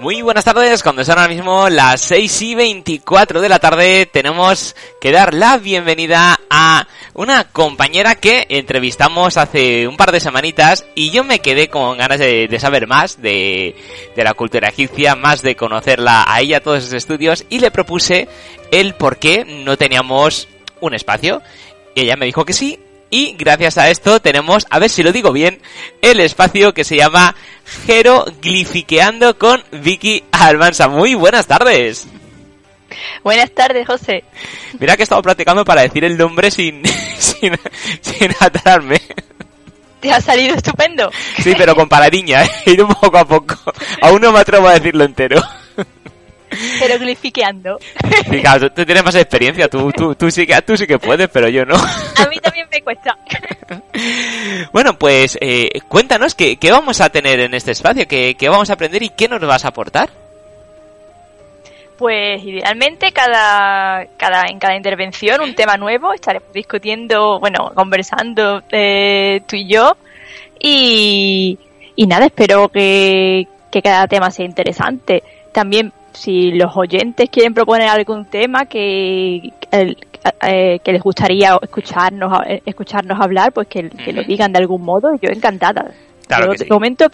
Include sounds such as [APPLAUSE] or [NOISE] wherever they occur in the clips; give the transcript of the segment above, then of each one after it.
Muy buenas tardes, cuando son ahora mismo las 6 y 24 de la tarde, tenemos que dar la bienvenida a una compañera que entrevistamos hace un par de semanitas y yo me quedé con ganas de, saber más de, de, la cultura egipcia, más de conocerla a ella, todos sus estudios, y le propuse el por qué no teníamos un espacio. Y ella me dijo que sí, y gracias a esto tenemos, a ver si lo digo bien, el espacio que se llama Jeroglifiqueando con Vicky Almanza. Muy buenas tardes. Buenas tardes, José. Mira que he estado practicando para decir el nombre sin, [LAUGHS] sin, sin atarme. Te ha salido estupendo. Sí, pero con paradiña, he [LAUGHS] ido poco a poco. [LAUGHS] Aún no me atrevo a decirlo entero. [LAUGHS] Pero glifiqueando. Sí, claro, tú, tienes más experiencia, tú, tú, tú, sí que, tú sí que puedes, pero yo no. A mí también me cuesta. [LAUGHS] Bueno, pues eh, cuéntanos ¿qué, qué, vamos a tener en este espacio, qué, qué vamos a aprender y qué nos vas a aportar. Pues idealmente cada, cada, en cada intervención un tema nuevo, estaremos discutiendo, bueno, conversando eh, tú y yo. Y, y nada, espero que, que cada tema sea interesante. También si los oyentes quieren proponer algún tema que, eh, que les gustaría escucharnos escucharnos hablar, pues que, lo digan de algún modo. Yo encantada. Claro de momento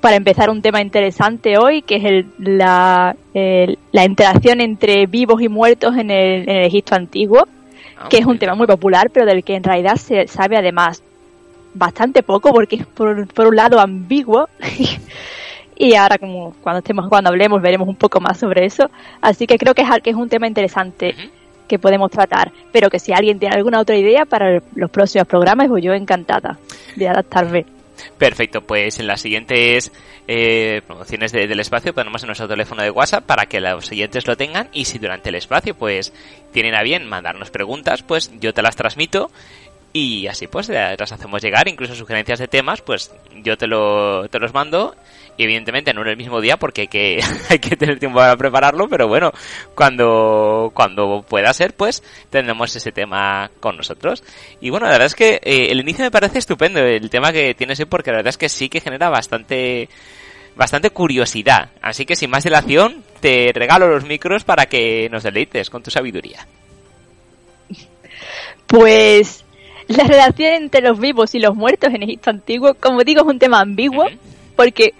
para empezar un tema interesante hoy, que es el, la, la interacción entre vivos y muertos en el, en el Egipto antiguo, ah, que es un tema muy popular, pero del que en realidad se sabe además bastante poco, porque es por, por un lado ambiguo [LAUGHS] y ahora como cuando estemos cuando hablemos veremos un poco más sobre eso. Así que creo que es que es un tema interesante que podemos tratar. Pero que si alguien tiene alguna otra idea para los próximos programas pues yo encantada de adaptarme. Perfecto, pues en las siguientes eh, promociones del espacio ponemos en nuestro teléfono de WhatsApp para que los oyentes lo tengan y si durante el espacio pues tienen a bien mandarnos preguntas, pues yo te las transmito y así pues las hacemos llegar, incluso sugerencias de temas, pues yo te, lo, te los mando evidentemente no en el mismo día porque hay que, [LAUGHS] hay que tener tiempo para prepararlo, pero bueno, cuando, cuando pueda ser, pues tendremos ese tema con nosotros. Y bueno, la verdad es que eh, el inicio me parece estupendo, el tema que tienes hoy, porque la verdad es que sí que genera bastante, bastante curiosidad. Así que sin más dilación, te regalo los micros para que nos deleites con tu sabiduría. Pues la relación entre los vivos y los muertos en Egipto antiguo, como digo, es un tema ambiguo, porque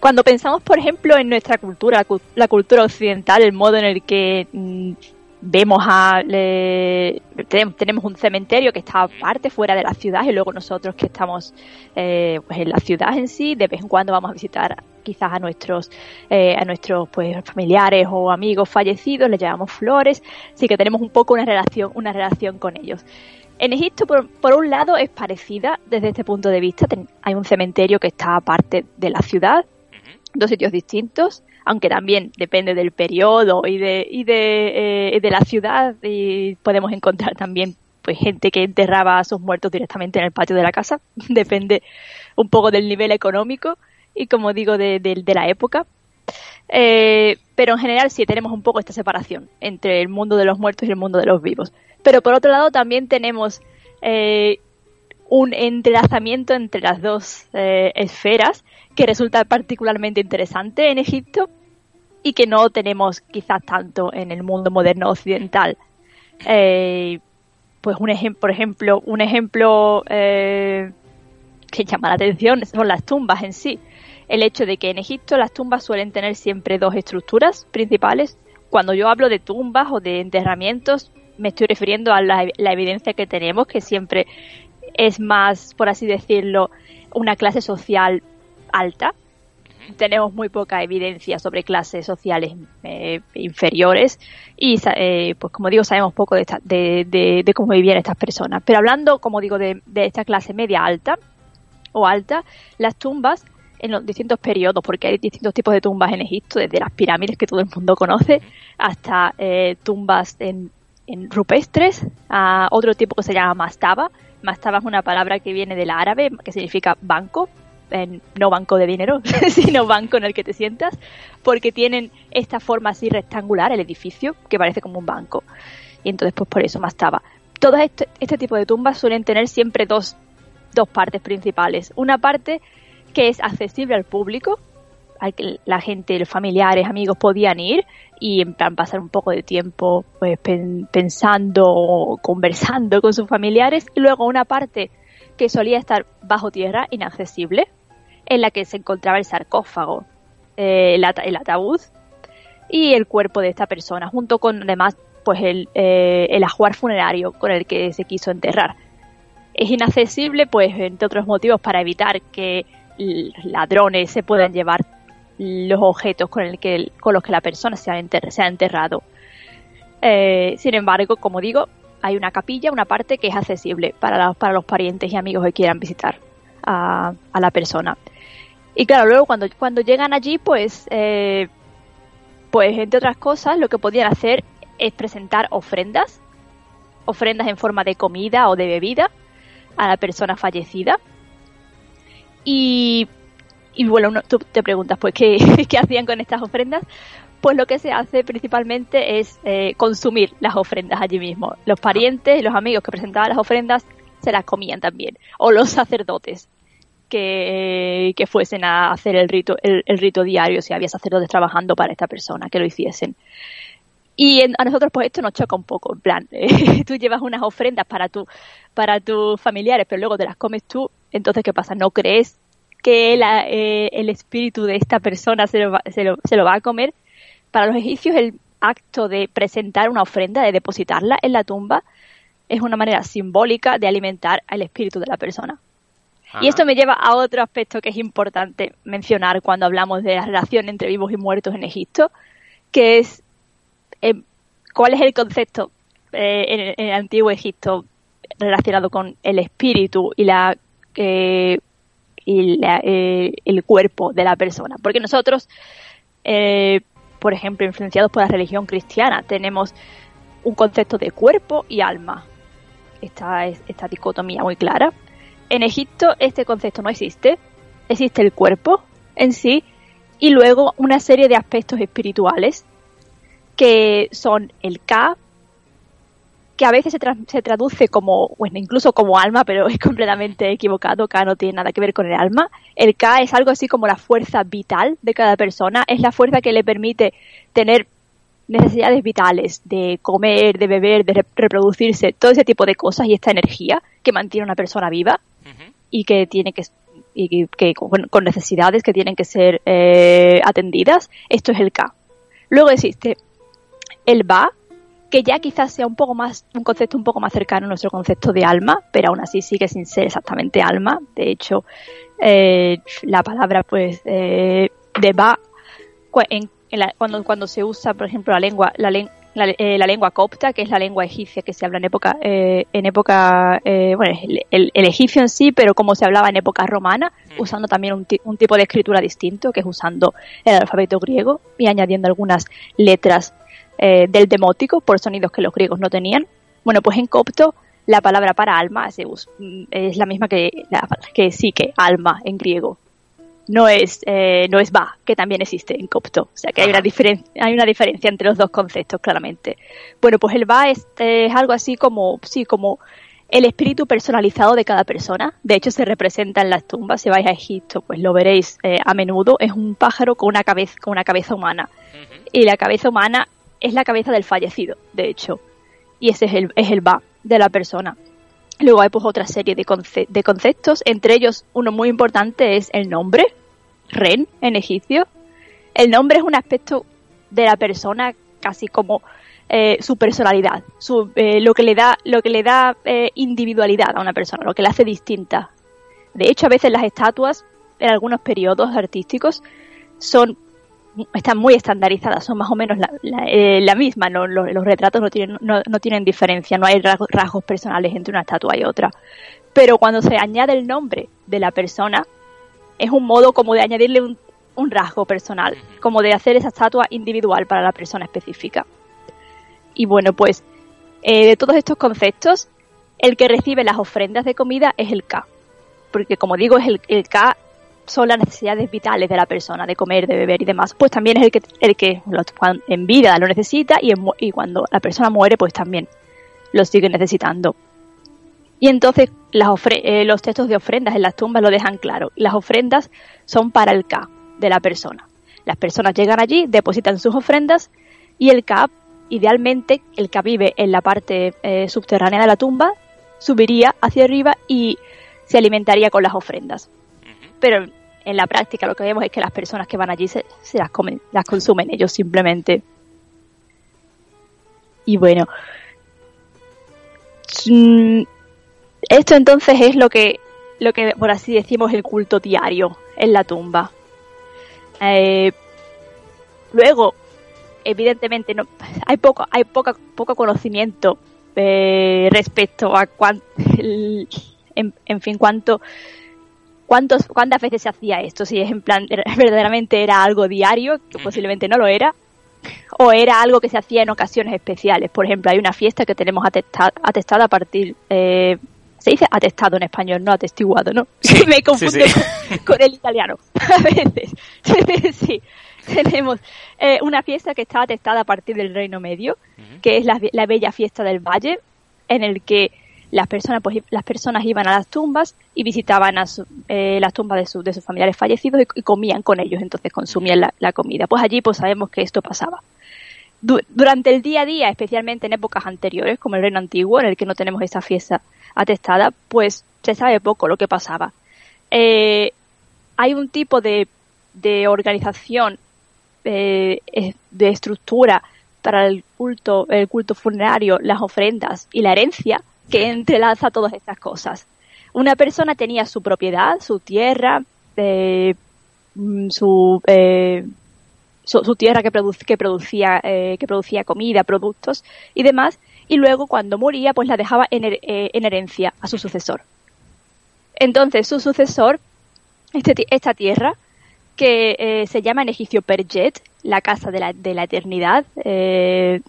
cuando pensamos, por ejemplo, en nuestra cultura, la cultura occidental, el modo en el que mm, vemos a tenemos un cementerio que está aparte fuera de la ciudad y luego nosotros que estamos eh, pues en la ciudad en sí de vez en cuando vamos a visitar quizás a nuestros eh, a nuestros pues familiares o amigos fallecidos les llevamos flores así que tenemos un poco una relación una relación con ellos en Egipto, por, por, un lado, es parecida desde este punto de vista. hay un cementerio que está aparte de la ciudad, dos sitios distintos, aunque también depende del periodo y de, y de, eh, de la ciudad y podemos encontrar también pues gente que enterraba a sus muertos directamente en el patio de la casa, [LAUGHS] depende un poco del nivel económico y como digo de, de, la época. Eh, pero en general sí tenemos un poco esta separación entre el mundo de los muertos y el mundo de los vivos. Pero por otro lado también tenemos eh, un entrelazamiento entre las dos esferas que resulta particularmente interesante en Egipto y que no tenemos quizás tanto en el mundo moderno occidental. Eh, pues un ejemplo, por ejemplo, un ejemplo eh, que llama la atención son las tumbas en sí. El hecho de que en Egipto las tumbas suelen tener siempre dos estructuras principales. Cuando yo hablo de tumbas o de enterramientos, me estoy refiriendo a la, la evidencia que tenemos, que siempre es más, por así decirlo, una clase social alta. Tenemos muy poca evidencia sobre clases sociales eh, inferiores y, eh, pues como digo, sabemos poco de, de, cómo vivían estas personas. Pero hablando, como digo, de, esta clase media alta o alta, las tumbas en los distintos periodos, porque hay distintos tipos de tumbas en Egipto, desde las pirámides que todo el mundo conoce, hasta eh, tumbas en, rupestres, a otro tipo que se llama mastaba. Mastaba es una palabra que viene del árabe, que significa banco, no banco de dinero, [LAUGHS] sino banco en el que te sientas, porque tienen esta forma así rectangular, el edificio, que parece como un banco. Y entonces, pues por eso más estaba. Todo este, este, tipo de tumbas suelen tener siempre dos, dos partes principales. Una parte que es accesible al público, al que la gente, los familiares, amigos podían ir y en plan pasar un poco de tiempo pues pensando, conversando con sus familiares y luego una parte que solía estar bajo tierra, inaccesible, en la que se encontraba el sarcófago, eh, el, ataúd y el cuerpo de esta persona, junto con además pues el, eh, el ajuar funerario con el que se quiso enterrar. Es inaccesible, pues, entre otros motivos, para evitar que ladrones se puedan llevar los objetos con, el que, con los que la persona se ha, enterrado. Eh, sin embargo, como digo, hay una capilla, una parte que es accesible para, para los parientes y amigos que quieran visitar a, la persona. Y claro, luego cuando, cuando llegan allí, pues, eh, pues entre otras cosas, lo que podían hacer es presentar ofrendas, ofrendas en forma de comida o de bebida a la persona fallecida. Y, bueno, tú te preguntas, pues, ¿qué, [LAUGHS] ¿qué, hacían con estas ofrendas? Pues lo que se hace principalmente es eh, consumir las ofrendas allí mismo. Los parientes, los amigos que presentaban las ofrendas, se las comían también. O los sacerdotes que, que fuesen a hacer el rito, el, rito diario, si había sacerdotes trabajando para esta persona, que lo hiciesen. Y a nosotros pues esto nos choca un poco, en plan, [LAUGHS] tú llevas unas ofrendas para tu, para tus familiares, pero luego te las comes tú, entonces ¿qué pasa? ¿No crees que eh, el espíritu de esta persona se lo, va, se, lo, se lo va a comer? Para los egipcios el acto de presentar una ofrenda, de depositarla en la tumba, es una manera simbólica de alimentar al espíritu de la persona. Y esto me lleva a otro aspecto que es importante mencionar cuando hablamos de la relación entre vivos y muertos en Egipto, que es eh, ¿cuál es el concepto eh, en, el antiguo Egipto relacionado con el espíritu y la eh, y el cuerpo de la persona? Porque nosotros, por ejemplo, influenciados por la religión cristiana, tenemos un concepto de cuerpo y alma. Esta, esta dicotomía muy clara. En Egipto este concepto no existe. Existe el cuerpo en sí y luego una serie de aspectos espirituales que son el K, que a veces se, se, traduce como, bueno, incluso como alma, pero [LAUGHS] es completamente equivocado, K no tiene nada que ver con el alma. El K es algo así como la fuerza vital de cada persona, es la fuerza que le permite tener necesidades vitales de comer, de beber, de reproducirse, todo ese tipo de cosas y esta energía que mantiene a una persona viva y que tiene que y que, con, necesidades que tienen que ser eh, atendidas, esto es el K. Luego existe el va, que ya quizás sea un poco más, un concepto un poco más cercano a nuestro concepto de alma, pero aún así sigue sin ser exactamente alma. De hecho, eh, la palabra pues eh, de va, cuando, cuando se usa, por ejemplo, la lengua, la, eh, la, lengua copta, que es la lengua egipcia que se habla en época, en época, bueno, el, egipcio en sí, pero como se hablaba en época romana, usando también un, un, tipo de escritura distinto, que es usando el alfabeto griego y añadiendo algunas letras eh, del demótico por sonidos que los griegos no tenían. Bueno, pues en copto la palabra para alma mm, es la misma que, la, que que alma en griego. No es, eh, no es va, que también existe en copto. O sea que hay una, hay una diferencia entre los dos conceptos, claramente. Bueno, pues el va es, algo así como, sí, como el espíritu personalizado de cada persona. De hecho, se representa en las tumbas. Si vais a Egipto, pues lo veréis eh, a menudo. Es un pájaro con una cabeza, con una cabeza humana. Y la cabeza humana es la cabeza del fallecido, de hecho. Y ese es el, es el va de la persona. Luego hay pues otra serie de, de conceptos, entre ellos uno muy importante es el nombre, Ren en egipcio. El nombre es un aspecto de la persona casi como eh, su personalidad, su, eh, lo que le da, lo que le da eh, individualidad a una persona, lo que la hace distinta. De hecho, a veces las estatuas, en algunos periodos artísticos, son están muy estandarizadas, son más o menos la, eh, misma, los, retratos no tienen, no, tienen diferencia, no hay rasgos, personales entre una estatua y otra. Pero cuando se añade el nombre de la persona, es un modo como de añadirle un, rasgo personal, como de hacer esa estatua individual para la persona específica. Y bueno, pues eh, de todos estos conceptos, el que recibe las ofrendas de comida es el K. Porque como digo, es el, el K son las necesidades vitales de la persona, de comer, de beber y demás, pues también es el que, el que en vida lo necesita y, y cuando la persona muere, pues también lo sigue necesitando. Y entonces las eh, los textos de ofrendas en las tumbas lo dejan claro. Las ofrendas son para el K de la persona. Las personas llegan allí, depositan sus ofrendas y el Ka, idealmente, el Ka vive en la parte eh, subterránea de la tumba, subiría hacia arriba y se alimentaría con las ofrendas. Pero en la práctica lo que vemos es que las personas que van allí se, las comen, las consumen ellos simplemente. Y bueno, mm, esto entonces es lo que, lo que por así decimos el culto diario en la tumba. Eh, luego, evidentemente no, hay poco, hay poca, poco conocimiento eh, respecto a cuán, [LAUGHS] en, fin cuánto cuántos cuántas veces se hacía esto si es en plan [LAUGHS] verdaderamente era algo diario que posiblemente no lo era o era algo que se hacía en ocasiones especiales por ejemplo hay una fiesta que tenemos atestada, a partir eh, se dice atestado en español, no atestiguado, ¿no? Sí, [LAUGHS] Me confundo Con, el italiano. [LAUGHS] A veces. sí. Tenemos eh, una fiesta que está atestada a partir del Reino Medio, que es la, bella fiesta del Valle, en el que las personas, pues, las personas iban a las tumbas y visitaban a eh, las tumbas de, de, sus familiares fallecidos y, comían con ellos, entonces consumían la, comida. Pues allí pues sabemos que esto pasaba. durante el día a día, especialmente en épocas anteriores, como el Reino Antiguo, en el que no tenemos esta fiesta atestada, pues se sabe poco lo que pasaba. Eh, hay un tipo de, de organización, eh, de estructura para el culto, el culto funerario, las ofrendas y la herencia que entrelaza todas estas cosas. Una persona tenía su propiedad, su tierra, eh, mm, su, su, tierra que, que producía que producía comida, productos y demás, y luego cuando moría pues la dejaba en, eh, herencia a su sucesor. Entonces su sucesor, este, esta tierra, que eh, se llama en egipcio Perjet, la casa de la, de la eternidad, eh,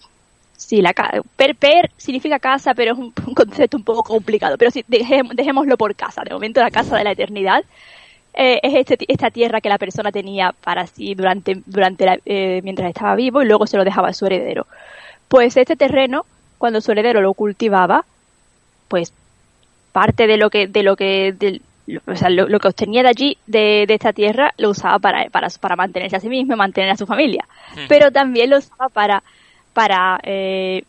sí, la per, per significa casa, pero es un, [LAUGHS] concepto un poco complicado, pero sí, dejémoslo por casa, de momento la casa de la eternidad. es este, esta tierra que la persona tenía para sí durante, durante la, mientras estaba vivo y luego se lo dejaba a su heredero. Pues este terreno cuando su heredero lo cultivaba, pues parte de lo que, de lo que, o sea, lo, que obtenía de allí, de, esta tierra, lo usaba para, para, para mantenerse a sí mismo y mantener a su familia. Pero también lo usaba para, para, eh,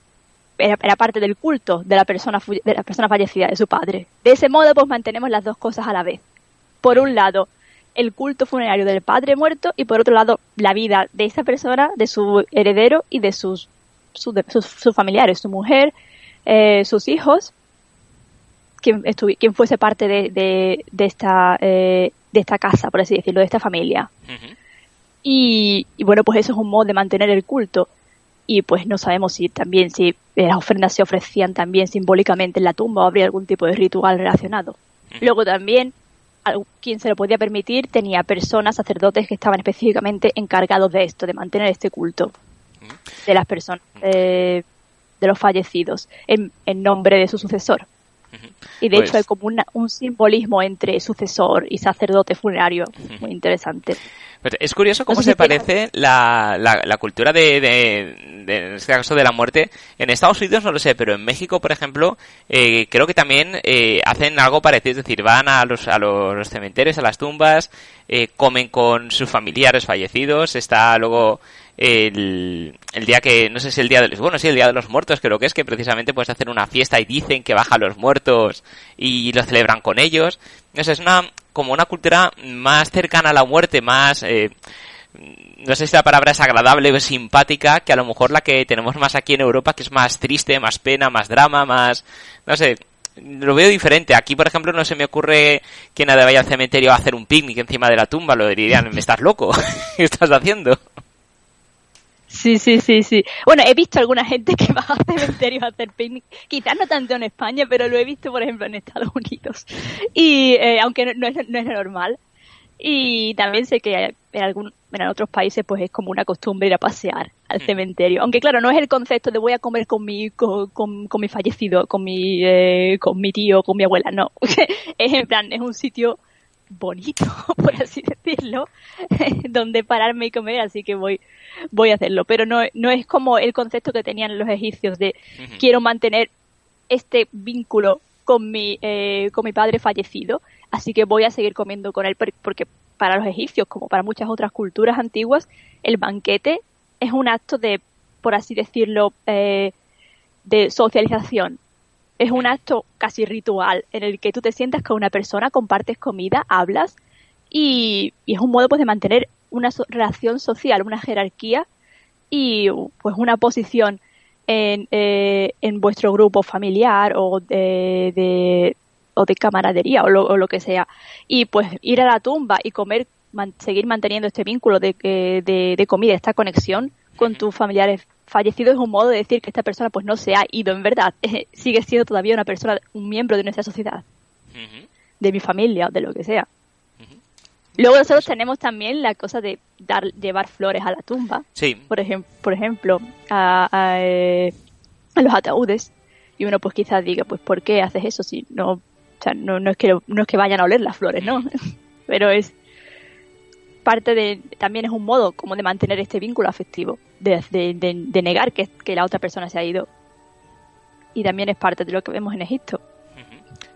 era, parte del culto de la persona, de la persona fallecida, de su padre. De ese modo, pues mantenemos las dos cosas a la vez. Por un lado, el culto funerario del padre muerto y por otro lado, la vida de esta persona, de su heredero y de sus sus, familiares, su mujer, eh, sus hijos, quien, quien fuese parte de, de, esta, eh, de esta casa, por así decirlo, de esta familia. y, bueno, pues eso es un modo de mantener el culto. Y pues no sabemos si también, si las ofrendas se ofrecían también simbólicamente en la tumba o habría algún tipo de ritual relacionado. Luego también, quien se lo podía permitir tenía personas, sacerdotes que estaban específicamente encargados de esto, de mantener este culto de las personas, eh, de los fallecidos, en, nombre de su sucesor. Y de hecho pues hay como un simbolismo entre sucesor y sacerdote funerario muy interesante. Es curioso cómo se parece la, la, cultura de, de, en este caso, de la muerte. En Estados Unidos no lo sé, pero en México, por ejemplo, eh, creo que también eh, hacen algo parecido. Es decir, van a los, a los cementerios, a las tumbas, comen con sus familiares fallecidos, está luego el, el día que, no sé si el día de los, bueno, sí, el día de los muertos creo que es que precisamente puedes hacer una fiesta y dicen que bajan los muertos y lo celebran con ellos. No sé, es una, como una cultura más cercana a la muerte, más, eh, no sé si la palabra es agradable o simpática, que a lo mejor la que tenemos más aquí en Europa, que es más triste, más pena, más drama, más, no sé, lo veo diferente. Aquí, por ejemplo, no se me ocurre que nadie vaya al cementerio a hacer un picnic encima de la tumba, lo dirían, me estás loco, [LAUGHS] ¿qué estás haciendo? Sí, sí, sí, sí. Bueno, he visto alguna gente que [LAUGHS] va a cementerios a hacer picnic, quizás no tanto en España, pero lo he visto, por ejemplo, en Estados Unidos. Y eh, aunque no, es, no es normal. Y también sé que en, algún, en otros países pues es como una costumbre ir a pasear al mm. cementerio. Aunque claro, no es el concepto de voy a comer con mi, con, con, mi fallecido, con mi, eh, con mi tío, con mi abuela, no. [LAUGHS] es en plan, es un sitio bonito, [LAUGHS] por así decirlo, [LAUGHS] donde pararme y comer, así que voy, voy a hacerlo. Pero no, no es como el concepto que tenían los egipcios de quiero mantener este vínculo con mi, eh, con mi padre fallecido, así que voy a seguir comiendo con él porque para los egipcios, como para muchas otras culturas antiguas, el banquete es un acto de, por así decirlo, eh, de socialización. Es un acto casi ritual en el que tú te sientas con una persona, compartes comida, hablas y, es un modo pues de mantener una relación social, una jerarquía y pues una posición en, eh, en vuestro grupo familiar o de, o de camaradería o lo, que sea. Y pues ir a la tumba y comer, seguir manteniendo este vínculo de, de, de comida, esta conexión con tus familiares fallecidos es un modo de decir que esta persona pues no se ha ido en verdad, [LAUGHS] sigue siendo todavía una persona, un miembro de nuestra sociedad, de mi familia, de lo que sea. Luego nosotros tenemos también la cosa de dar, llevar flores a la tumba. Sí. Por, ejemplo por ejemplo, a, eh, a, los ataúdes. Y uno pues quizás diga, pues ¿por qué haces eso? Si no, o sea, no, no, es que, no es que vayan a oler las flores, ¿no? [LAUGHS] Pero es parte de, también es un modo como de mantener este vínculo afectivo, de, de negar que, que la otra persona se ha ido. Y también es parte de lo que vemos en Egipto.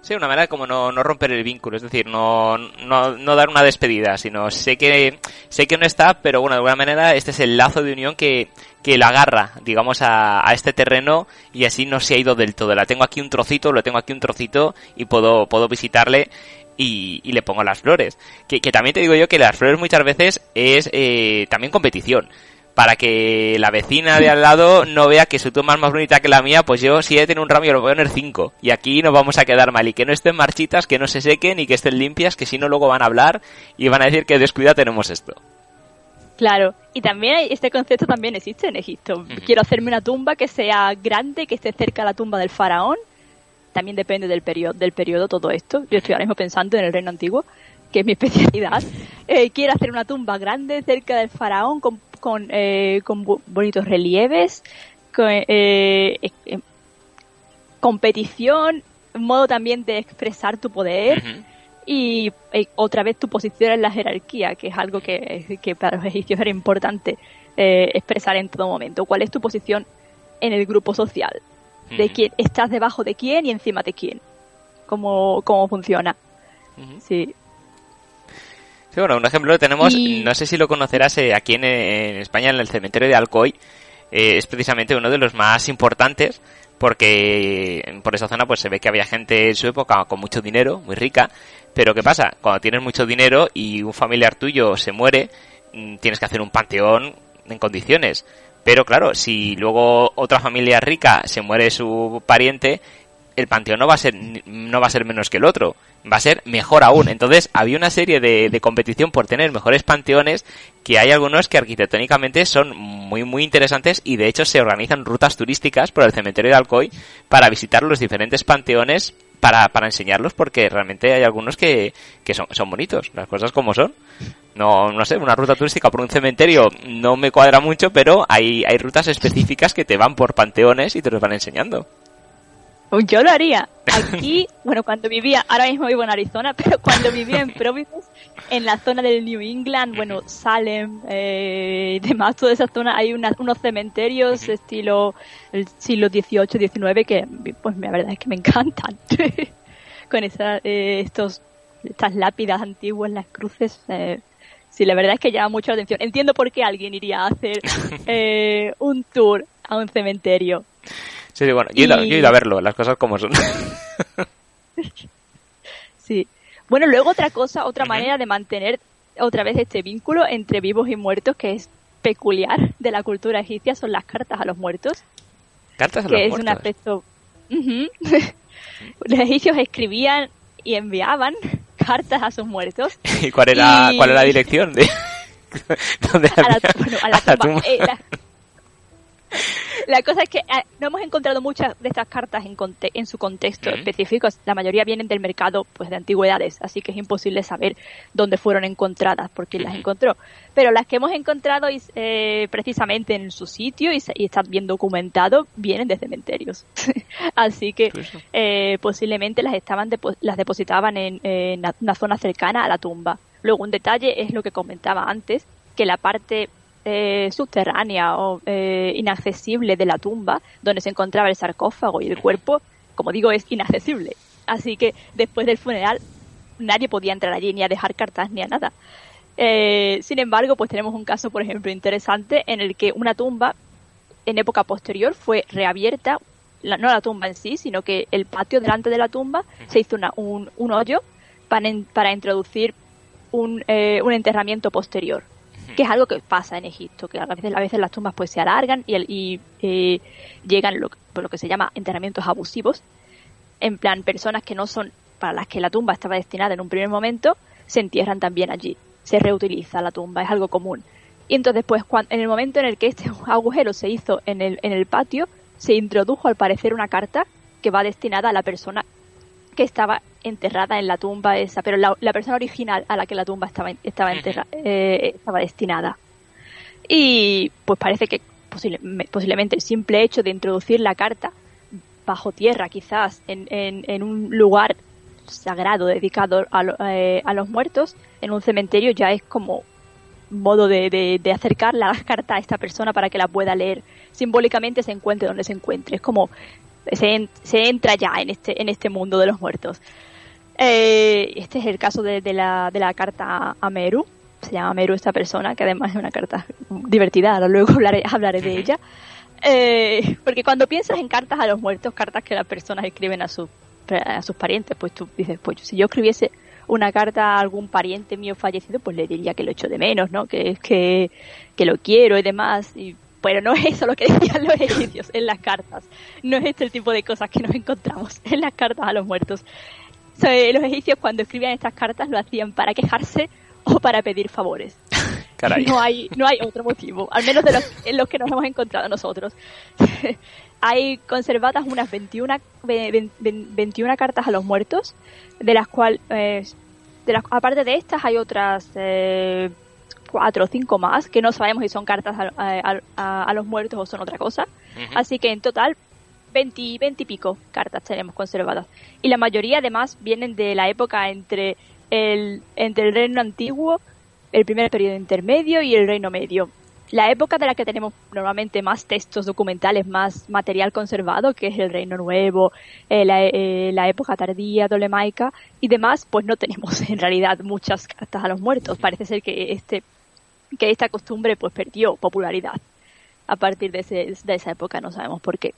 Sí, una manera como no, no romper el vínculo, es decir, no, no, no, dar una despedida, sino sé que, sé que no está, pero bueno, de alguna manera este es el lazo de unión que, que la agarra, digamos, a, a este terreno y así no se ha ido del todo. La tengo aquí un trocito, lo tengo aquí un trocito y puedo, puedo visitarle y, y, le pongo las flores. Que, que, también te digo yo que las flores muchas veces es eh, también competición para que la vecina de al lado no vea que su tumba es más bonita que la mía, pues yo si he tenido un ramo yo lo voy a poner 5. Y aquí nos vamos a quedar mal. Y que no estén marchitas, que no se sequen y que estén limpias, que si no luego van a hablar y van a decir que descuida tenemos esto. Claro, y también este concepto también existe en Egipto. Quiero hacerme una tumba que sea grande, que esté cerca de la tumba del faraón. También depende del periodo, del periodo todo esto. Yo estoy ahora mismo pensando en el reino antiguo, que es mi [LAUGHS] especialidad. Eh, quiero hacer una tumba grande cerca del faraón con con, eh, con bonitos relieves, con, eh, eh, competición, modo también de expresar tu poder y otra vez tu posición en la jerarquía, que es algo que, para los egipcios era importante expresar en todo momento. ¿Cuál es tu posición en el grupo social? De quién estás debajo de quién y encima de quién. ¿Cómo, cómo funciona? Sí. Sí, bueno, un ejemplo tenemos, no sé si lo conocerás eh, aquí en, España, en el cementerio de Alcoy, eh, es precisamente uno de los más importantes porque por esa zona pues se ve que había gente en su época con mucho dinero, muy rica, pero ¿qué pasa? Cuando tienes mucho dinero y un familiar tuyo se muere, mm, tienes que hacer un panteón en condiciones. Pero claro, si luego otra familia rica se muere su pariente, el panteón no va a ser no va a ser menos que el otro va a ser mejor aún. Entonces, había una serie de, de, competición por tener mejores panteones que hay algunos que arquitectónicamente son muy, muy interesantes y de hecho se organizan rutas turísticas por el cementerio de Alcoy para visitar los diferentes panteones para, para enseñarlos porque realmente hay algunos que, que son, son bonitos, las cosas como son. No, no sé, una ruta turística por un cementerio no me cuadra mucho, pero hay, hay rutas específicas que te van por panteones y te los van enseñando. Pues yo lo haría. Aquí, [LAUGHS] bueno, cuando vivía, ahora mismo vivo en Arizona, [LAUGHS] pero cuando vivía en Providence, en la zona del New England, bueno, Salem, eh, [LAUGHS] demás, toda esa zona, hay unos cementerios estilo el siglo XVIII, XIX que, pues la verdad es que me encantan. Con esa, eh, estos, estas lápidas antiguas, las cruces, eh, sí, la verdad es que llama mucho la atención. Entiendo por qué alguien iría a hacer [LAUGHS] eh, un tour a un cementerio. Sí, sí, bueno, yo, he ido a verlo, las cosas como son. [LAUGHS] sí. Bueno, luego otra cosa, otra manera de mantener otra vez este vínculo entre vivos y muertos que es peculiar de la cultura egipcia son las cartas a los muertos. Cartas a los muertos. Que es un aspecto. [LAUGHS] los egipcios escribían y enviaban cartas a sus muertos. [LAUGHS] ¿Y cuál era, cuál era la dirección de.? [LAUGHS] ¿Dónde a, la, bueno, a la [LAUGHS] tumba. Eh, la cosa es que eh, no hemos encontrado muchas de estas cartas en, en su contexto específico. La mayoría vienen del mercado pues de antigüedades, así que es imposible saber dónde fueron encontradas, por quién las encontró. Pero las que hemos encontrado eh, precisamente en su sitio y, están bien documentados vienen de cementerios. [LAUGHS] así que eh, posiblemente las estaban las depositaban en, en una zona cercana a la tumba. Luego un detalle es lo que comentaba antes, que la parte eh, subterránea o eh, inaccesible de la tumba donde se encontraba el sarcófago y el cuerpo, como digo, es inaccesible. Así que después del funeral nadie podía entrar allí ni a dejar cartas ni a nada. Eh, sin embargo, pues tenemos un caso, por ejemplo, interesante en el que una tumba en época posterior fue reabierta, no la tumba en sí, sino que el patio delante de la tumba se hizo un, hoyo para, para introducir un, eh, un, enterramiento posterior, que es algo que pasa en Egipto, que a veces, a veces las tumbas pues se alargan y, y eh, llegan lo, por lo que se llama enterramientos abusivos, en plan personas que no son para las que la tumba estaba destinada en un primer momento, se entierran también allí, se reutiliza la tumba, es algo común. Y entonces, pues, en el momento en el que este [LAUGHS] agujero se hizo en el, en el patio, se introdujo al parecer una carta que va destinada a la persona que estaba enterrada en la tumba esa, pero la, persona original a la que la tumba estaba, estaba, eh, estaba destinada. Y pues parece que posiblemente el simple hecho de introducir la carta bajo tierra, quizás, en, en, un lugar sagrado dedicado a, eh, a los muertos, en un cementerio, ya es como modo de, de, acercar la carta a esta persona para que la pueda leer simbólicamente se encuentre donde se encuentre. Es como se, se entra ya en este, en este mundo de los muertos. Eh, este es el caso de, de, la, de la carta a Meru. Se llama Meru esta persona, que además es una carta divertida, ahora luego hablaré, hablaré de ella. Eh, porque cuando piensas en cartas a los muertos, cartas que las personas escriben a, su, a sus parientes, pues tú dices, pues si yo escribiese una carta a algún pariente mío fallecido, pues le diría que lo echo de menos, ¿no? Que, que, que lo quiero y demás. Y, pero no es eso lo que [LAUGHS] decían los egipcios en las cartas. No es este el tipo de cosas que nos encontramos en las cartas a los muertos. [LAUGHS] los egipcios cuando escribían estas cartas lo hacían para quejarse o para pedir favores. [LAUGHS] No hay, no hay otro motivo, al menos de los, en los que nos hemos encontrado nosotros. [LAUGHS] hay conservadas unas 21, 21 cartas a los muertos, de las cuales eh, aparte de estas hay otras eh, cuatro o cinco más que no sabemos si son cartas a, los muertos o son otra cosa. Así que en total 20, 20 y pico cartas tenemos conservadas. Y la mayoría además vienen de la época entre el, entre el reino antiguo, el primer periodo intermedio y el reino medio la época de la que tenemos normalmente más textos documentales, más material conservado, que es el Reino Nuevo, eh, eh, la, época tardía, dolemaica y demás, pues no tenemos [LAUGHS] en realidad muchas cartas a los muertos. Parece ser que este que esta costumbre pues perdió popularidad a partir de, esa época, no sabemos por qué.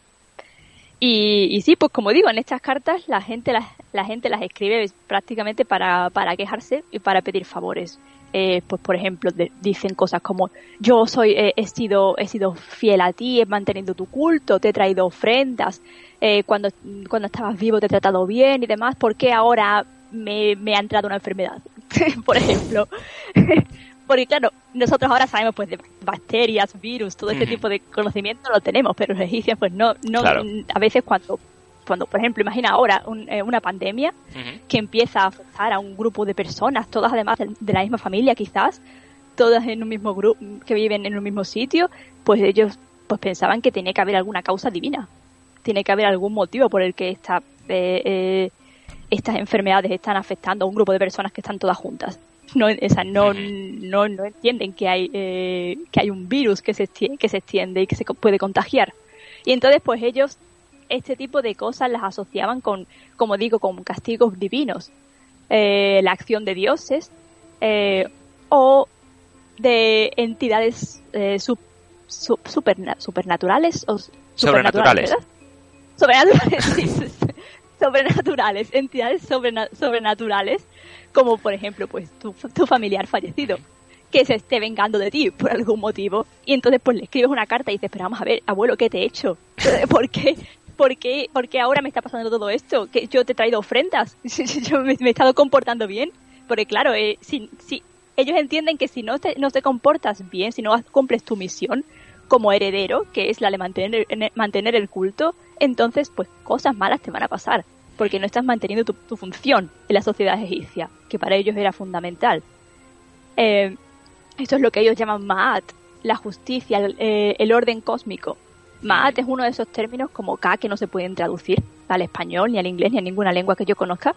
Y, y, sí, pues como digo, en estas cartas la gente las, la gente las escribe prácticamente para, para quejarse y para pedir favores. Eh, pues por ejemplo dicen cosas como yo soy eh, he sido he sido fiel a ti he mantenido tu culto te he traído ofrendas. Eh, cuando cuando estabas vivo te he tratado bien y demás ¿por qué ahora me, me ha entrado una enfermedad [LAUGHS] por ejemplo [LAUGHS] porque claro nosotros ahora sabemos pues de bacterias virus todo este tipo de conocimiento lo tenemos pero los egipcios pues no no a veces cuando cuando, por ejemplo, imagina ahora eh, una pandemia que empieza a afectar a un grupo de personas, todas además de, la misma familia quizás, todas en un mismo grupo, que viven en un mismo sitio, pues ellos pues pensaban que tenía que haber alguna causa divina, tiene que haber algún motivo por el que esta, eh, eh, estas enfermedades están afectando a un grupo de personas que están todas juntas. No, esa, no, no, no entienden que hay, que hay un virus que se, que se extiende y que se puede contagiar. Y entonces, pues ellos este tipo de cosas las asociaban con, como digo, con castigos divinos, eh, la acción de dioses eh, o de entidades eh, supernaturales o sobrenaturales. Sobrenaturales, [LAUGHS] sobrenaturales, [LAUGHS] entidades sobrenaturales, como por ejemplo, pues tu, tu familiar fallecido que se esté vengando de ti por algún motivo. Y entonces pues le escribes una carta y dices, pero vamos a ver, abuelo, ¿qué te he hecho? [LAUGHS] ¿Por qué, ¿por qué, ahora me está pasando todo esto? Que yo te he traído ofrendas, [LAUGHS] yo me, he estado comportando bien. Porque claro, eh, si, si, ellos entienden que si no te, no te comportas bien, si no cumples tu misión como heredero, que es la de mantener, mantener el culto, entonces pues cosas malas te van a pasar, porque no estás manteniendo tu, función en la sociedad egipcia, que para ellos era fundamental. Eh, esto es lo que ellos llaman Ma'at, la justicia, el eh, orden cósmico. Maat es uno de esos términos como K que no se pueden traducir al español, ni al inglés, ni a ninguna lengua que yo conozca.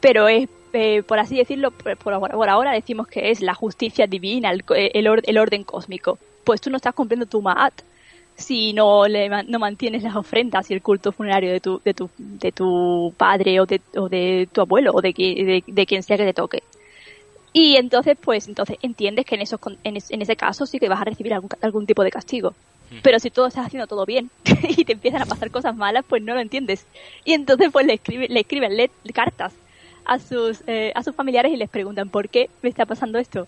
Pero es, eh, por así decirlo, por, ahora decimos que es la justicia divina, el, el, orden cósmico. Pues tú no estás cumpliendo tu Maat. si no le no mantienes las ofrendas y el culto funerario de tu de tu, de tu padre o de, o de tu abuelo o de, de, de quien sea que te toque. Y entonces, pues, entonces entiendes que en, esos, en, ese caso sí que vas a recibir algún, algún tipo de castigo. Pero si todo estás haciendo todo bien [LAUGHS] y te empiezan a pasar cosas malas, pues no lo entiendes. Y entonces, pues le, escribe, le escriben cartas a sus, eh, a sus familiares y les preguntan por qué me está pasando esto.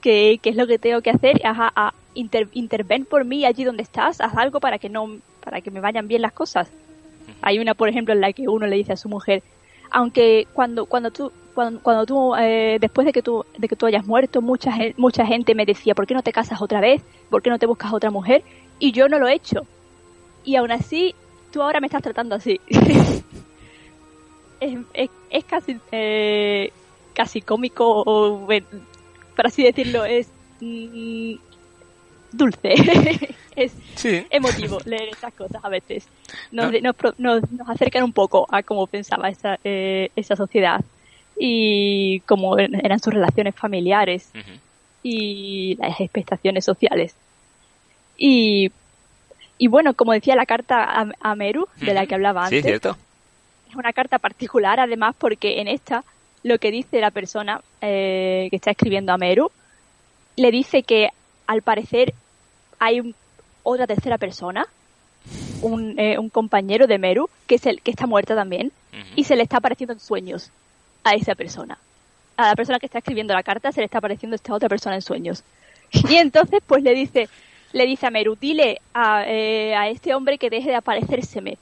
¿Qué, qué es lo que tengo que hacer? Ajá, a inter, interven por mí allí donde estás, haz algo para que no, para que me vayan bien las cosas. Hay una, por ejemplo, en la que uno le dice a su mujer, aunque cuando, cuando tú, cuando, cuando tú, eh, después de que tú, de que tú hayas muerto, mucha, mucha gente me decía, ¿por qué no te casas otra vez? ¿Por qué no te buscas otra mujer? Y yo no lo he hecho. Y aún así, tú ahora me estás tratando así. [LAUGHS] es, casi, eh, casi cómico, o, por así decirlo, es mm, dulce. [LAUGHS] es emotivo leer estas cosas a veces. Nos, nos, acercan un poco a cómo pensaba esa, eh, esa sociedad y cómo eran sus relaciones familiares y las expectaciones sociales. Y, y bueno, como decía la carta a, Meru, de la que hablaba antes, cierto. es una carta particular además porque en esta lo que dice la persona eh, que está escribiendo a Meru, le dice que al parecer hay otra tercera persona, un, eh, un, compañero de Meru, que es el que está muerta también, y se le está apareciendo en sueños a esa persona. A la persona que está escribiendo la carta se le está apareciendo esta otra persona en sueños. Y entonces pues le dice, le dice a Meru, dile a, eh, a este hombre que deje de aparecérseme.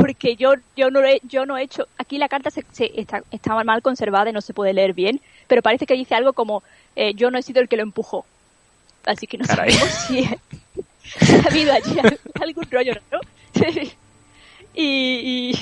Porque yo, yo, no, he, yo no he hecho... Aquí la carta se, está, está, mal conservada y no se puede leer bien, pero parece que dice algo como, eh, yo no he sido el que lo empujó. Así que no sabemos [LAUGHS] si ha habido allí algún rollo raro. [LAUGHS] y,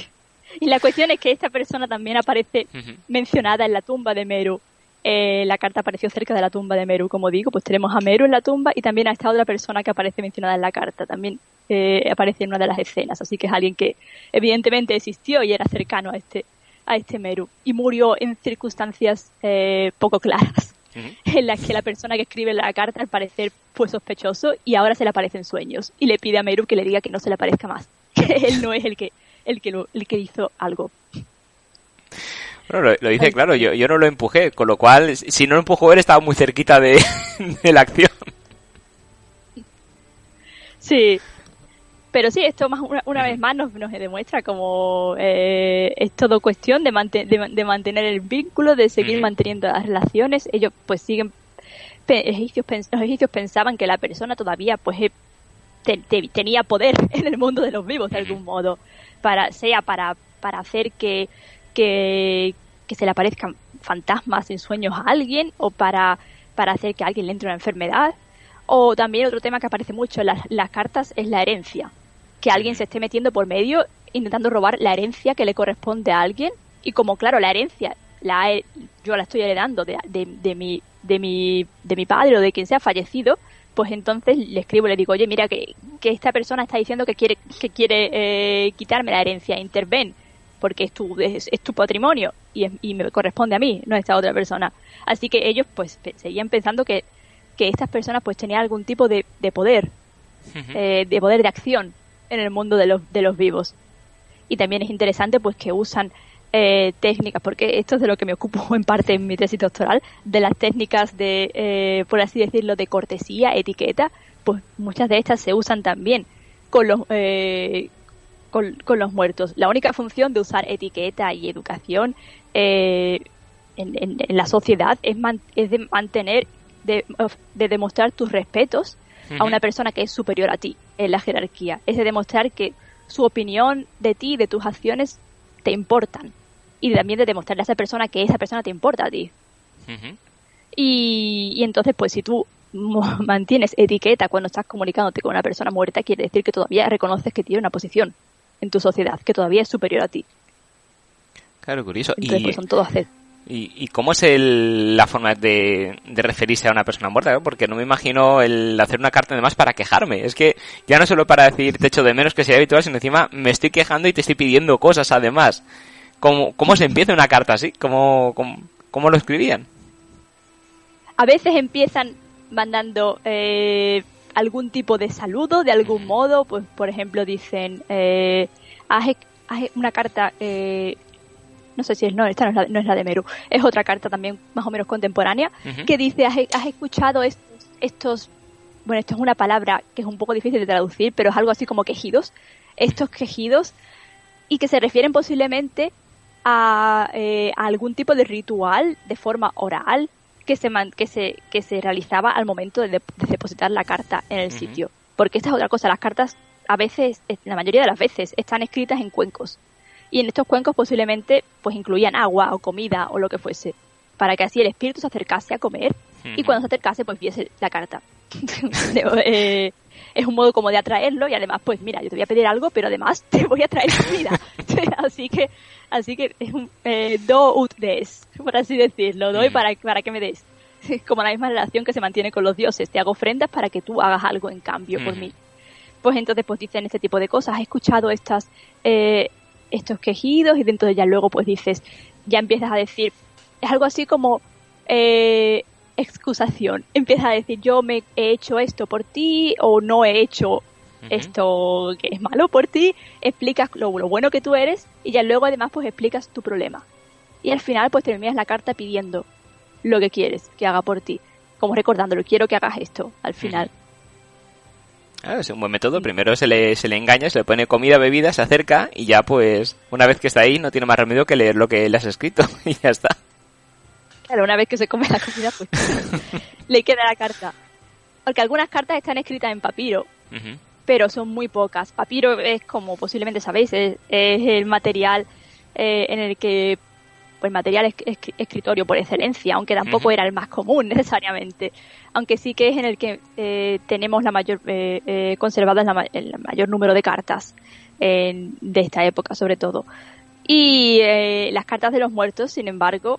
y la cuestión es que esta persona también aparece mencionada en la tumba de Meru. Eh, la carta apareció cerca de la tumba de Meru, como digo, pues tenemos a Meru en la tumba y también a esta otra persona que aparece mencionada en la carta, también eh, aparece en una de las escenas, así que es alguien que evidentemente existió y era cercano a este, a este Meru y murió en circunstancias eh, poco claras, en las que la persona que escribe la carta al parecer fue sospechoso y ahora se le aparece en sueños y le pide a Meru que le diga que no se le aparezca más, [LAUGHS] que él no es el que el que, el que hizo algo. Bueno, lo, dice claro, yo, yo no lo empujé, con lo cual, si no lo empujó él, estaba muy cerquita de, [LAUGHS] la acción. Sí, pero sí, esto más una, vez más nos, nos demuestra como eh, es todo cuestión de, de, mantener el vínculo, de seguir manteniendo las relaciones. Ellos pues siguen, egipcios, los egipcios pensaban que la persona todavía pues tenía poder [LAUGHS] en el mundo de los vivos de algún modo para, sea para, para hacer que, que, se le aparezcan fantasmas en sueños a alguien o para, para hacer que a alguien le entre una enfermedad. O también otro tema que aparece mucho en las, cartas es la herencia. Que alguien se esté metiendo por medio intentando robar la herencia que le corresponde a alguien. Y como claro, la herencia la yo la estoy heredando de, de, de, mi, de, mi, de mi padre o de quien sea fallecido, pues entonces le escribo, le digo, oye, mira que, esta persona está diciendo que quiere, que quiere eh, quitarme la herencia, interven, porque es tu, es, tu patrimonio y, y, me corresponde a mí, no a esta otra persona. Así que ellos pues seguían pensando que, que estas personas pues tenían algún tipo de, de poder, eh, de poder de acción en el mundo de los, de los vivos. Y también es interesante pues que usan eh, técnicas, porque esto es de lo que me ocupo en parte en mi tesis doctoral, de las técnicas de, eh, por así decirlo, de cortesía, etiqueta, pues muchas de estas se usan también con los, eh, con, los muertos. La única función de usar etiqueta y educación en, la sociedad es, es de mantener, de, de, demostrar tus respetos a una persona que es superior a ti en la jerarquía. Es de demostrar que su opinión de ti, de tus acciones, te importan y también de demostrarle a esa persona que esa persona te importa a ti. y, entonces, pues si tú mantienes etiqueta cuando estás comunicándote con una persona muerta, quiere decir que todavía reconoces que tiene una posición en tu sociedad, que todavía es superior a ti. Claro, curioso. Entonces, y, pues son todos ¿Y, cómo es el, la forma de, referirse a una persona muerta? Porque no me imagino el hacer una carta además para quejarme. Es que ya no solo para decir te echo de menos que sea habitual, sino encima me estoy quejando y te estoy pidiendo cosas además. ¿Cómo, cómo se empieza una carta así? ¿Cómo, cómo, lo escribían? A veces empiezan mandando, eh, algún tipo de saludo de algún modo, pues por ejemplo dicen, eh, haz, una carta, eh, no sé si es, no, esta no es, la, no es la de Meru, es otra carta también más o menos contemporánea, que dice, has, has escuchado estos, estos, bueno, esto es una palabra que es un poco difícil de traducir, pero es algo así como quejidos, estos quejidos, y que se refieren posiblemente a, eh, a algún tipo de ritual de forma oral que se, que se, que se realizaba al momento de, depositar la carta en el sitio. Porque esta es otra cosa, las cartas a veces, la mayoría de las veces, están escritas en cuencos. Y en estos cuencos posiblemente pues incluían agua o comida o lo que fuese, para que así el espíritu se acercase a comer y cuando se acercase pues viese la carta. [LAUGHS] Eh, es un modo como de atraerlo y además pues mira, yo te voy a pedir algo, pero además te voy a traer comida. [LAUGHS] así que Así que es un eh, do ut des, por así decirlo, doy para, para que me des. Como la misma relación que se mantiene con los dioses, te hago ofrendas para que tú hagas algo en cambio por mí. Pues entonces pues dicen este tipo de cosas, has escuchado estas, eh, estos quejidos y dentro de ya luego pues dices, ya empiezas a decir, es algo así como eh, excusación, empiezas a decir yo me he hecho esto por ti o no he hecho esto que es malo por ti, explicas lo, bueno que tú eres y ya luego además pues explicas tu problema. Y al final pues terminas la carta pidiendo lo que quieres que haga por ti, como recordándolo, quiero que hagas esto al final. Ah, es un buen método. Primero se le, se le engaña, se le pone comida, bebida, se acerca y ya pues una vez que está ahí no tiene más remedio que leer lo que le has escrito [LAUGHS] y ya está. Claro, una vez que se come la comida pues [LAUGHS] le queda la carta. Porque algunas cartas están escritas en papiro pero son muy pocas. Papiro es, como posiblemente sabéis, es, el material eh, en el que pues material escritorio por excelencia, aunque tampoco era el más común [LAUGHS] necesariamente, aunque sí que es en el que eh, tenemos la mayor eh, eh conservadas el mayor número de cartas de esta época sobre todo. Y las cartas de los muertos, sin embargo,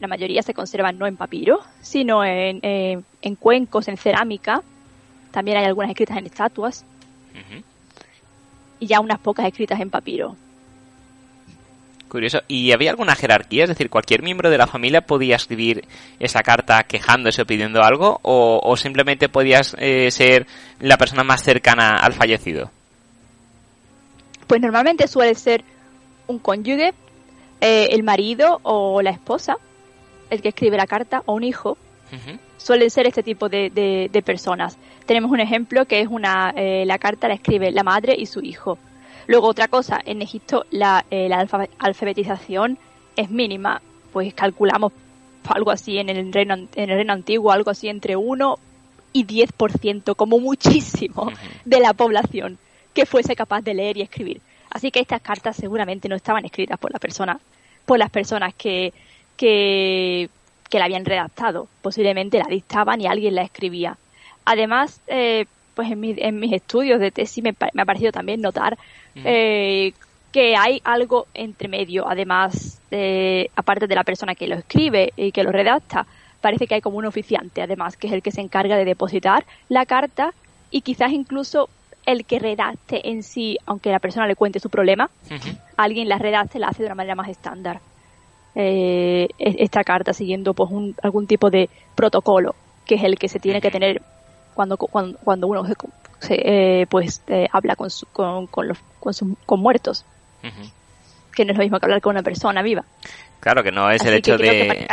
la mayoría se conservan no en papiro, sino en, en cuencos, en cerámica, también hay algunas escritas en estatuas. Y ya unas pocas escritas en papiro. Curioso. ¿Y había alguna jerarquía? Es decir, ¿cualquier miembro de la familia podía escribir esa carta quejándose o pidiendo algo? ¿O, simplemente podías eh, ser la persona más cercana al fallecido? Pues normalmente suele ser un cónyuge, eh, el marido o la esposa, el que escribe la carta, o un hijo suelen ser este tipo de, personas. Tenemos un ejemplo que es una, eh, la carta la escribe la madre y su hijo. Luego otra cosa, en Egipto la, eh, alfabetización es mínima, pues calculamos algo así en el reino, en el reino antiguo, algo así entre 1 y 10%, como muchísimo, de la población que fuese capaz de leer y escribir. Así que estas cartas seguramente no estaban escritas por la persona, por las personas que, que que la habían redactado. Posiblemente la dictaban y alguien la escribía. Además, eh, pues en, en, mis estudios de tesis me, ha parecido también notar eh, que hay algo entre medio. Además, aparte de la persona que lo escribe y que lo redacta, parece que hay como un oficiante, además, que es el que se encarga de depositar la carta y quizás incluso el que redacte en sí, aunque la persona le cuente su problema, alguien la redacte la hace de una manera más estándar eh, esta carta siguiendo pues un, algún tipo de protocolo que es el que se tiene que tener cuando cuando, uno se, eh, pues eh, habla con, con, con, los, con, muertos. Que no es lo mismo que hablar con una persona viva. Claro que no es el hecho de,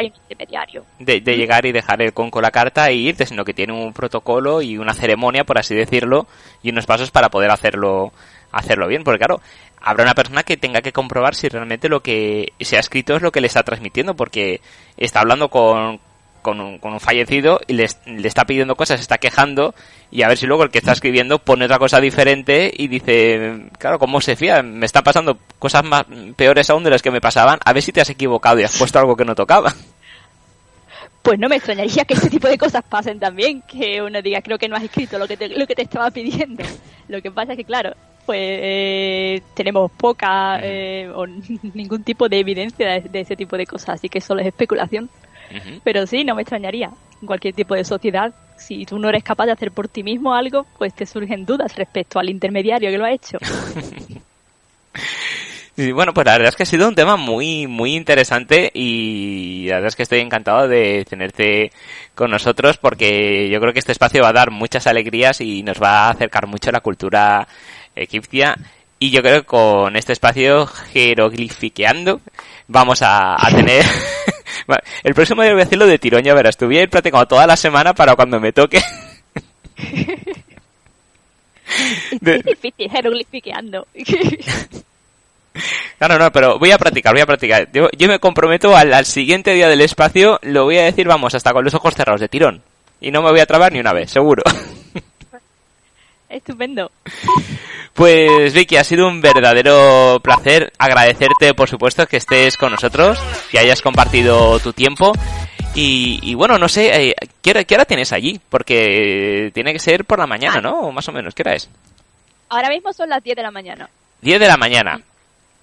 de, de, llegar y dejar el con la carta e irte, sino que tiene un protocolo y una ceremonia, por así decirlo, y unos pasos para poder hacerlo hacerlo bien. Porque claro, habrá una persona que tenga que comprobar si realmente lo que se ha escrito es lo que le está transmitiendo, porque está hablando con, con, un, fallecido y le, está pidiendo cosas, está quejando, y a ver si luego el que está escribiendo pone otra cosa diferente y dice, claro, ¿cómo se fía? Me está pasando cosas más peores aún de las que me pasaban, a ver si te has equivocado y has puesto algo que no tocaba. Pues no me extrañaría que ese tipo de cosas pasen también, que uno diga, creo que no has escrito lo que te, lo que te estaba pidiendo. Lo que pasa es que, claro, pues eh, tenemos poca eh, o [LAUGHS] ningún tipo de evidencia de, ese tipo de cosas, así que solo es especulación. Pero sí, no me extrañaría. En cualquier tipo de sociedad, si tú no eres capaz de hacer por ti mismo algo, pues te surgen dudas respecto al intermediario que lo ha hecho. [LAUGHS] Sí, bueno, pues la verdad es que ha sido un tema muy, muy interesante y la verdad es que estoy encantado de tenerte con nosotros porque yo creo que este espacio va a dar muchas alegrías y nos va a acercar mucho a la cultura egipcia y yo creo que con este espacio jeroglifiqueando vamos a, tener... [LAUGHS] el próximo día voy a hacerlo de tirón, ya verás. Estuve ahí practicando toda la semana para cuando me toque. [LAUGHS] es difícil jeroglifiqueando. [LAUGHS] Claro, no, pero voy a practicar, voy a practicar. Yo, me comprometo al, al, siguiente día del espacio, lo voy a decir, vamos, hasta con los ojos cerrados de tirón. Y no me voy a trabar ni una vez, seguro. Estupendo. Pues Vicky, ha sido un verdadero placer agradecerte, por supuesto, que estés con nosotros, que hayas compartido tu tiempo. Y, bueno, no sé, eh, ¿qué, hora, tienes allí? Porque tiene que ser por la mañana, ¿no? O más o menos, ¿qué hora es? Ahora mismo son las 10 de la mañana. 10 de la mañana.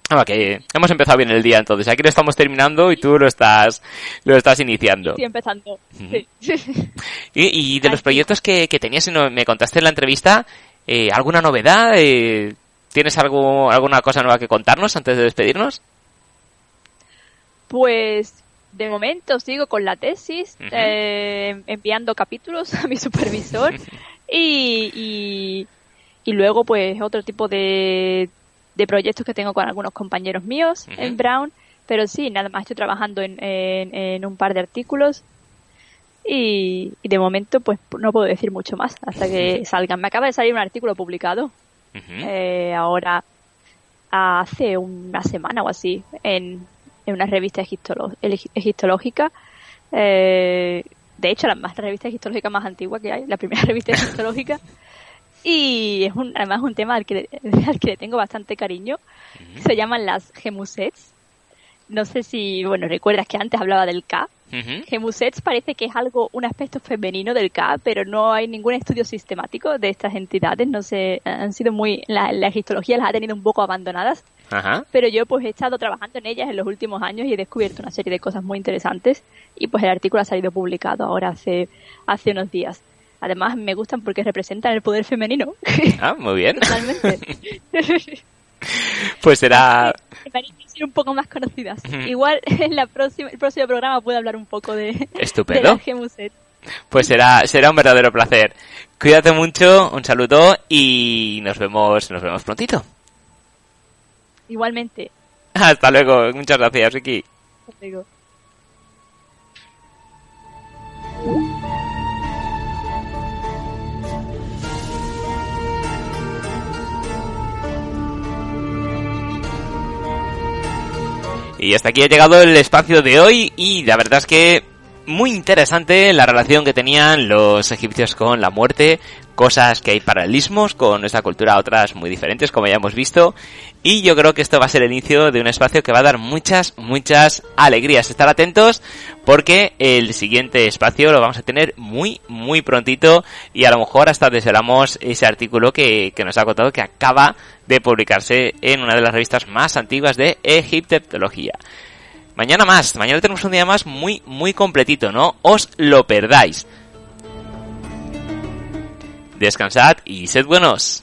Ah, que hemos empezado bien el día entonces. Aquí lo estamos terminando y tú lo estás lo estás iniciando. Estoy empezando. [LAUGHS] y, de los proyectos que, que tenías, me contaste en la entrevista, eh, ¿alguna novedad? Eh, ¿Tienes algo, alguna cosa nueva que contarnos antes de despedirnos? Pues de momento sigo con la tesis, eh, enviando capítulos a mi supervisor [LAUGHS] y, y, y luego pues otro tipo de de proyectos que tengo con algunos compañeros míos en Brown, pero sí, nada más estoy trabajando en, en, un par de artículos y, de momento pues no puedo decir mucho más hasta que salgan. Me acaba de salir un artículo publicado eh, ahora hace una semana o así en, en una revista egiptológica. Eh, de hecho, la más revista egiptológica más antigua que hay, la primera [LAUGHS] revista egiptológica. Y es un, además un tema al que, [LAUGHS] al que le tengo bastante cariño. Se llaman las gemusets. No sé si, bueno, recuerdas que antes hablaba del K. Gemusets parece que es algo, un aspecto femenino del K, pero no hay ningún estudio sistemático de estas entidades. No sé, han sido muy, la, la egiptología las ha tenido un poco abandonadas. Pero yo pues he estado trabajando en ellas en los últimos años y he descubierto una serie de cosas muy interesantes. Y pues el artículo ha salido publicado ahora hace, hace unos días. Además, me gustan porque representan el poder femenino. Ah, muy bien. Totalmente. [LAUGHS] pues será... [LAUGHS] un poco más conocidas. Igual [LAUGHS] en la próxima, el próximo programa puedo hablar un poco de, Estupendo. Pues será, será un verdadero placer. Cuídate mucho, un saludo y nos vemos, nos vemos prontito. Igualmente. Hasta luego, muchas gracias, Ricky. Hasta luego. Y hasta aquí ha llegado el espacio de hoy y la verdad es que muy interesante la relación que tenían los egipcios con la muerte, cosas que hay paralelismos con nuestra cultura, otras muy diferentes como ya hemos visto. Y yo creo que esto va a ser el inicio de un espacio que va a dar muchas, muchas alegrías. Estar atentos porque el siguiente espacio lo vamos a tener muy, muy prontito y a lo mejor hasta desvelamos ese artículo que, que nos ha contado que acaba de publicarse en una de las revistas más antiguas de egiptología. Mañana más, mañana tenemos un día más muy, muy completito, no os lo perdáis. Descansad y sed buenos.